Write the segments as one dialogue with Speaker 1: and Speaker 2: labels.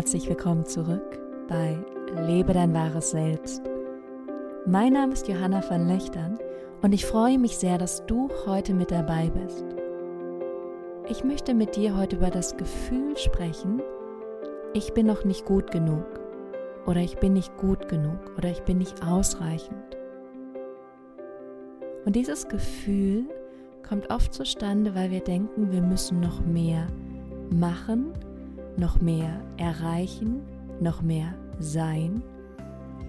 Speaker 1: Herzlich willkommen zurück bei Lebe dein wahres Selbst. Mein Name ist Johanna van Löchtern und ich freue mich sehr, dass du heute mit dabei bist. Ich möchte mit dir heute über das Gefühl sprechen, ich bin noch nicht gut genug oder ich bin nicht gut genug oder ich bin nicht ausreichend. Und dieses Gefühl kommt oft zustande, weil wir denken, wir müssen noch mehr machen, noch mehr erreichen, noch mehr sein,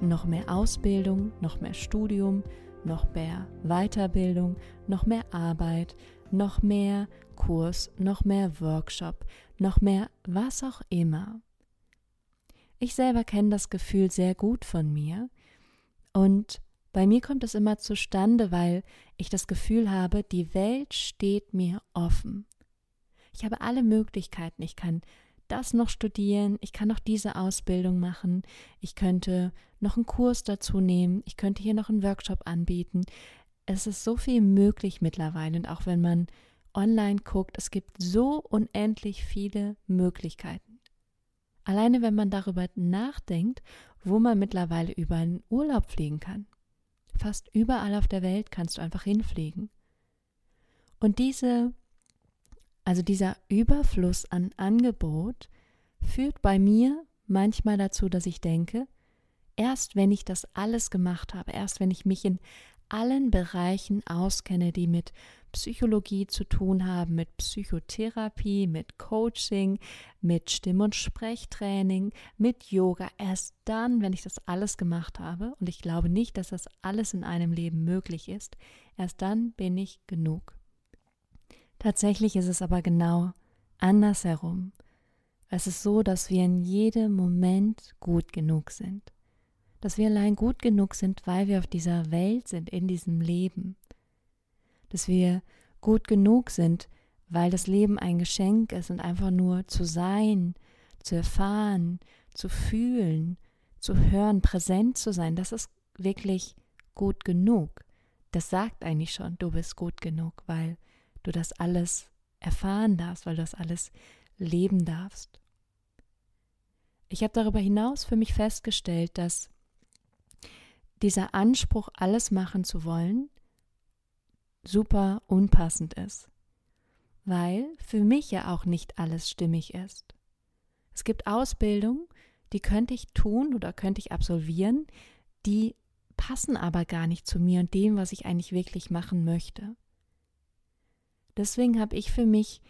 Speaker 1: noch mehr Ausbildung, noch mehr Studium, noch mehr Weiterbildung, noch mehr Arbeit, noch mehr Kurs, noch mehr Workshop, noch mehr was auch immer. Ich selber kenne das Gefühl sehr gut von mir und bei mir kommt es immer zustande, weil ich das Gefühl habe, die Welt steht mir offen. Ich habe alle Möglichkeiten. Ich kann das noch studieren, ich kann noch diese Ausbildung machen, ich könnte noch einen Kurs dazu nehmen, ich könnte hier noch einen Workshop anbieten. Es ist so viel möglich mittlerweile und auch wenn man online guckt, es gibt so unendlich viele Möglichkeiten. Alleine wenn man darüber nachdenkt, wo man mittlerweile über einen Urlaub fliegen kann. Fast überall auf der Welt kannst du einfach hinfliegen. Und diese also dieser Überfluss an Angebot führt bei mir manchmal dazu, dass ich denke, erst wenn ich das alles gemacht habe, erst wenn ich mich in allen Bereichen auskenne, die mit Psychologie zu tun haben, mit Psychotherapie, mit Coaching, mit Stimm- und Sprechtraining, mit Yoga. Erst dann, wenn ich das alles gemacht habe, und ich glaube nicht, dass das alles in einem Leben möglich ist, erst dann bin ich genug. Tatsächlich ist es aber genau andersherum. Es ist so, dass wir in jedem Moment gut genug sind. Dass wir allein gut genug sind, weil wir auf dieser Welt sind, in diesem Leben. Dass wir gut genug sind, weil das Leben ein Geschenk ist und einfach nur zu sein, zu erfahren, zu fühlen, zu hören, präsent zu sein, das ist wirklich gut genug. Das sagt eigentlich schon, du bist gut genug, weil du das alles erfahren darfst, weil du das alles leben darfst. Ich habe darüber hinaus für mich festgestellt, dass dieser Anspruch, alles machen zu wollen, super unpassend ist, weil für mich ja auch nicht alles stimmig ist. Es gibt Ausbildung, die könnte ich tun oder könnte ich absolvieren, die passen aber gar nicht zu mir und dem, was ich eigentlich wirklich machen möchte. Deswegen habe ich für mich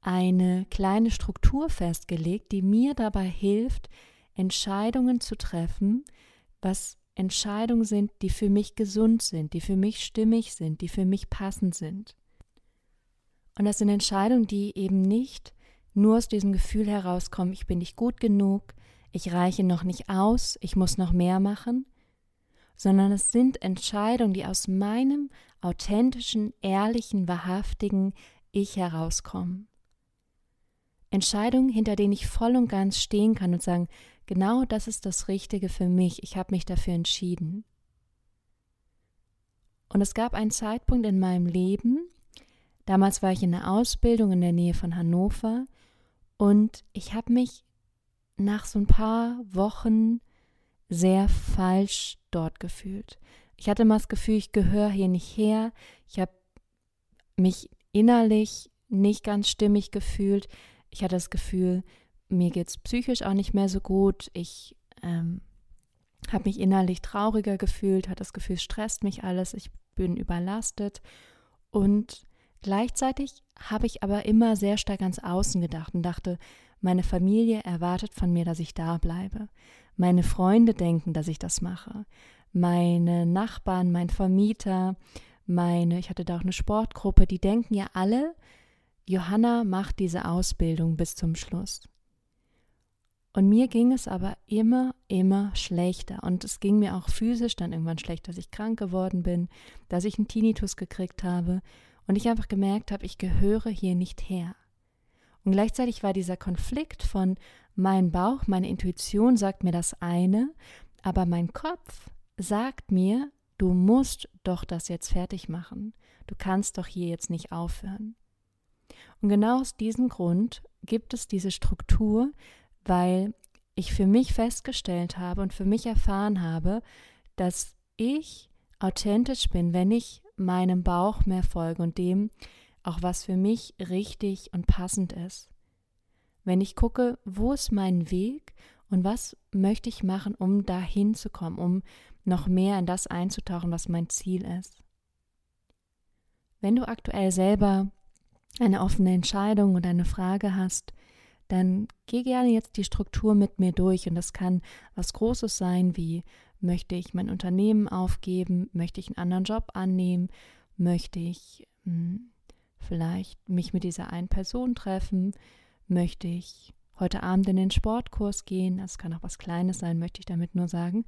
Speaker 1: eine kleine Struktur festgelegt, die mir dabei hilft, Entscheidungen zu treffen, was Entscheidungen sind, die für mich gesund sind, die für mich stimmig sind, die für mich passend sind. Und das sind Entscheidungen, die eben nicht nur aus diesem Gefühl herauskommen, ich bin nicht gut genug, ich reiche noch nicht aus, ich muss noch mehr machen, sondern es sind Entscheidungen, die aus meinem authentischen, ehrlichen, wahrhaftigen Ich herauskommen. Entscheidungen, hinter denen ich voll und ganz stehen kann und sagen, genau das ist das Richtige für mich, ich habe mich dafür entschieden. Und es gab einen Zeitpunkt in meinem Leben, damals war ich in der Ausbildung in der Nähe von Hannover und ich habe mich nach so ein paar Wochen sehr falsch dort gefühlt. Ich hatte mal das Gefühl, ich gehöre hier nicht her. Ich habe mich innerlich nicht ganz stimmig gefühlt. Ich hatte das Gefühl, mir geht es psychisch auch nicht mehr so gut. Ich ähm, habe mich innerlich trauriger gefühlt, hatte das Gefühl, es stresst mich alles, ich bin überlastet. Und gleichzeitig habe ich aber immer sehr stark ans Außen gedacht und dachte, meine Familie erwartet von mir, dass ich da bleibe. Meine Freunde denken, dass ich das mache. Meine Nachbarn, mein Vermieter, meine, ich hatte da auch eine Sportgruppe, die denken ja alle, Johanna macht diese Ausbildung bis zum Schluss. Und mir ging es aber immer, immer schlechter. Und es ging mir auch physisch dann irgendwann schlecht, dass ich krank geworden bin, dass ich einen Tinnitus gekriegt habe und ich einfach gemerkt habe, ich gehöre hier nicht her. Und gleichzeitig war dieser Konflikt von mein Bauch, meine Intuition sagt mir das eine, aber mein Kopf sagt mir, du musst doch das jetzt fertig machen. Du kannst doch hier jetzt nicht aufhören. Und genau aus diesem Grund gibt es diese Struktur, weil ich für mich festgestellt habe und für mich erfahren habe, dass ich authentisch bin, wenn ich meinem Bauch mehr folge und dem auch was für mich richtig und passend ist. Wenn ich gucke, wo ist mein Weg und was möchte ich machen, um dahin zu kommen, um noch mehr in das einzutauchen, was mein Ziel ist. Wenn du aktuell selber eine offene Entscheidung und eine Frage hast, dann geh gerne jetzt die Struktur mit mir durch und das kann was Großes sein, wie möchte ich mein Unternehmen aufgeben, möchte ich einen anderen Job annehmen, möchte ich mh, hm, vielleicht mich mit dieser einen Person treffen, möchte ich heute Abend in den Sportkurs gehen, das kann auch was Kleines sein, möchte ich damit nur sagen.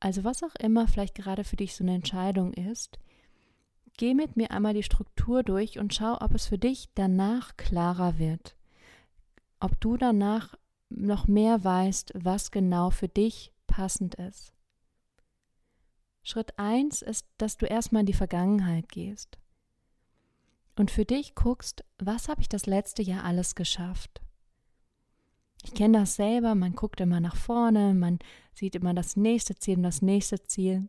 Speaker 1: Also was auch immer vielleicht gerade für dich so eine Entscheidung ist, geh mit mir einmal die Struktur durch und schau, ob es für dich danach klarer wird. Ob du danach noch mehr weißt, was genau für dich passend ist. Schritt 1 ist, dass du erstmal in die Vergangenheit gehst und für dich guckst, was habe ich das letzte Jahr alles geschafft? Ich kenne das selber, man guckt immer nach vorne, man sieht immer das nächste Ziel und das nächste Ziel.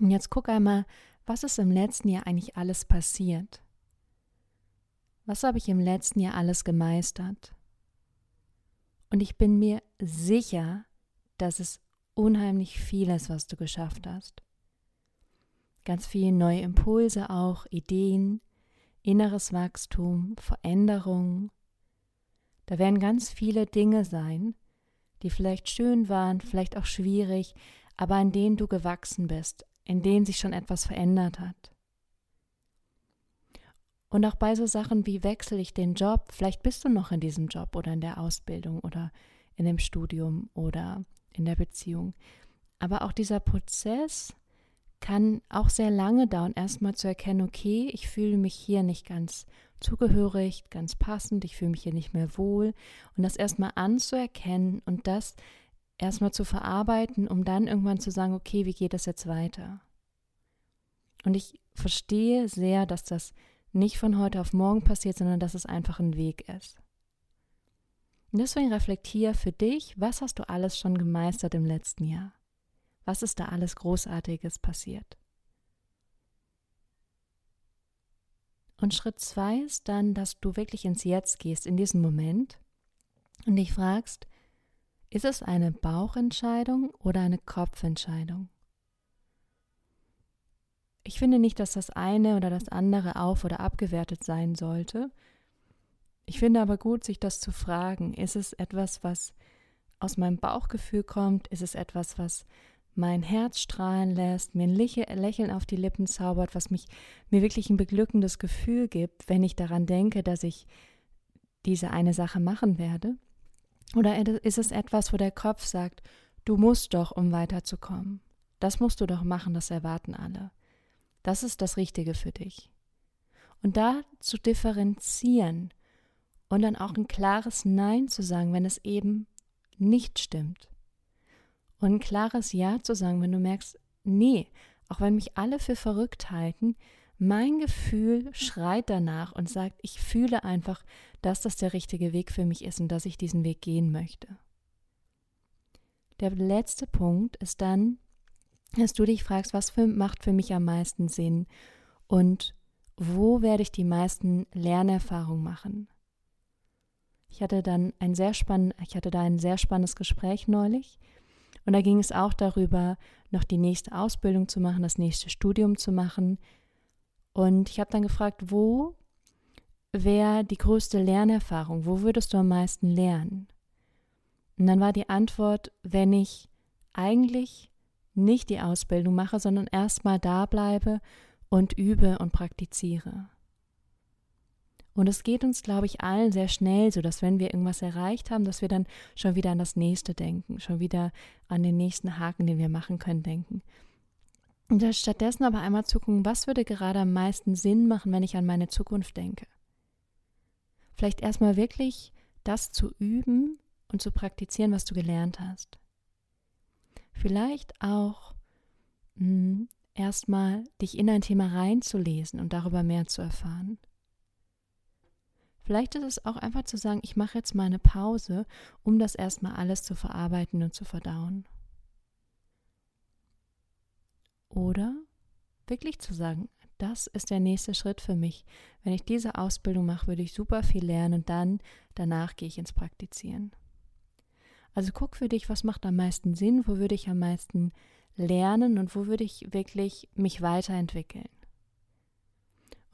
Speaker 1: Und jetzt guck einmal, was ist im letzten Jahr eigentlich alles passiert? Was habe ich im letzten Jahr alles gemeistert? Und ich bin mir sicher, dass es unheimlich vieles, was du geschafft hast. Ganz viele neue Impulse auch, Ideen, inneres Wachstum, Veränderung. Da werden ganz viele Dinge sein, die vielleicht schön waren, vielleicht auch schwierig, aber an denen du gewachsen bist, in denen sich schon etwas verändert hat. Und auch bei so Sachen wie wechsle ich den Job, vielleicht bist du noch in diesem Job oder in der Ausbildung oder in dem Studium oder in der Beziehung. Aber auch dieser Prozess, kann auch sehr lange dauern, erstmal zu erkennen, okay, ich fühle mich hier nicht ganz zugehörig, ganz passend, ich fühle mich hier nicht mehr wohl und das erstmal anzuerkennen und das erstmal zu verarbeiten, um dann irgendwann zu sagen, okay, wie geht das jetzt weiter? Und ich verstehe sehr, dass das nicht von heute auf morgen passiert, sondern dass es einfach ein Weg ist. Und deswegen reflektiere für dich, was hast du alles schon gemeistert im letzten Jahr? Was ist da alles Großartiges passiert? Und Schritt zwei ist dann, dass du wirklich ins Jetzt gehst, in diesen Moment und dich fragst, ist es eine Bauchentscheidung oder eine Kopfentscheidung? Ich finde nicht, dass das eine oder das andere auf oder abgewertet sein sollte. Ich finde aber gut, sich das zu fragen. Ist es etwas, was aus meinem Bauchgefühl kommt? Ist es etwas, was mein Herz strahlen lässt, mir ein Lächeln auf die Lippen zaubert, was mich mir wirklich ein beglückendes Gefühl gibt, wenn ich daran denke, dass ich diese eine Sache machen werde? Oder ist es etwas, wo der Kopf sagt, du musst doch, um weiterzukommen. Das musst du doch machen, das erwarten alle. Das ist das Richtige für dich. Und da zu differenzieren und dann auch ein klares Nein zu sagen, wenn es eben nicht stimmt. Und ein klares Ja zu sagen, wenn du merkst, nee, auch wenn mich alle für verrückt halten, mein Gefühl schreit danach und sagt, ich fühle einfach, dass das der richtige Weg für mich ist und dass ich diesen Weg gehen möchte. Der letzte Punkt ist dann, dass du dich fragst, was für, macht für mich am meisten Sinn und wo werde ich die meisten Lernerfahrungen machen. Ich hatte dann ein sehr spannend, ich hatte da ein sehr spannendes Gespräch neulich und da ging es auch darüber, noch die nächste Ausbildung zu machen, das nächste Studium zu machen. Und ich habe dann gefragt, wo wäre die größte Lernerfahrung? Wo würdest du am meisten lernen? Und dann war die Antwort, wenn ich eigentlich nicht die Ausbildung mache, sondern erstmal da bleibe und übe und praktiziere. Und es geht uns, glaube ich, allen sehr schnell so, dass wenn wir irgendwas erreicht haben, dass wir dann schon wieder an das nächste denken, schon wieder an den nächsten Haken, den wir machen können, denken. Und stattdessen aber einmal zu gucken, was würde gerade am meisten Sinn machen, wenn ich an meine Zukunft denke. Vielleicht erstmal wirklich das zu üben und zu praktizieren, was du gelernt hast. Vielleicht auch hm, erstmal dich in ein Thema reinzulesen und darüber mehr zu erfahren. Vielleicht ist es auch einfach zu sagen, ich mache jetzt mal eine Pause, um das erstmal alles zu verarbeiten und zu verdauen. Oder wirklich zu sagen, das ist der nächste Schritt für mich. Wenn ich diese Ausbildung mache, würde ich super viel lernen und dann danach gehe ich ins Praktizieren. Also guck für dich, was macht am meisten Sinn, wo würde ich am meisten lernen und wo würde ich wirklich mich weiterentwickeln.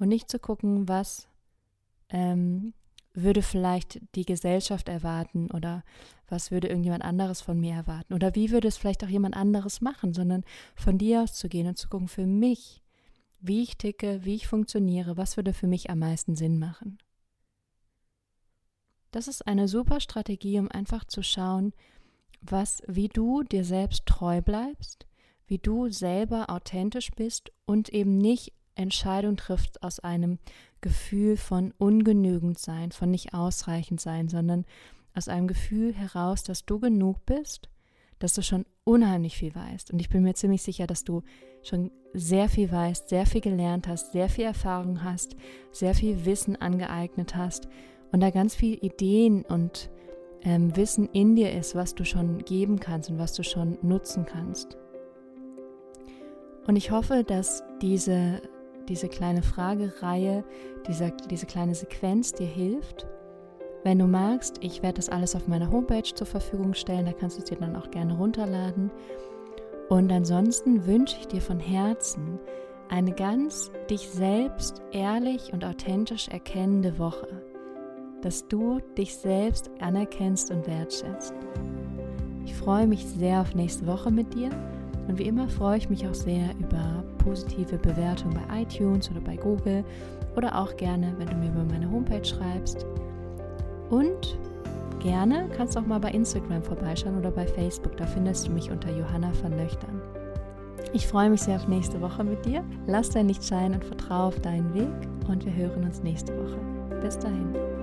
Speaker 1: Und nicht zu gucken, was ähm, würde vielleicht die Gesellschaft erwarten oder was würde irgendjemand anderes von mir erwarten oder wie würde es vielleicht auch jemand anderes machen, sondern von dir aus zu gehen und zu gucken für mich, wie ich ticke, wie ich funktioniere, was würde für mich am meisten Sinn machen. Das ist eine super Strategie, um einfach zu schauen, was, wie du dir selbst treu bleibst, wie du selber authentisch bist und eben nicht Entscheidung triffst aus einem Gefühl von ungenügend sein, von nicht ausreichend sein, sondern aus einem Gefühl heraus, dass du genug bist, dass du schon unheimlich viel weißt. Und ich bin mir ziemlich sicher, dass du schon sehr viel weißt, sehr viel gelernt hast, sehr viel Erfahrung hast, sehr viel Wissen angeeignet hast und da ganz viel Ideen und ähm, Wissen in dir ist, was du schon geben kannst und was du schon nutzen kannst. Und ich hoffe, dass diese diese kleine Fragereihe, diese, diese kleine Sequenz dir hilft. Wenn du magst, ich werde das alles auf meiner Homepage zur Verfügung stellen, da kannst du es dir dann auch gerne runterladen. Und ansonsten wünsche ich dir von Herzen eine ganz dich selbst ehrlich und authentisch erkennende Woche, dass du dich selbst anerkennst und wertschätzt. Ich freue mich sehr auf nächste Woche mit dir und wie immer freue ich mich auch sehr über positive Bewertungen bei iTunes oder bei Google oder auch gerne, wenn du mir über meine Homepage schreibst. Und gerne kannst du auch mal bei Instagram vorbeischauen oder bei Facebook. Da findest du mich unter Johanna van Löchtern. Ich freue mich sehr auf nächste Woche mit dir. Lass dein Licht scheinen und vertraue auf deinen Weg und wir hören uns nächste Woche. Bis dahin.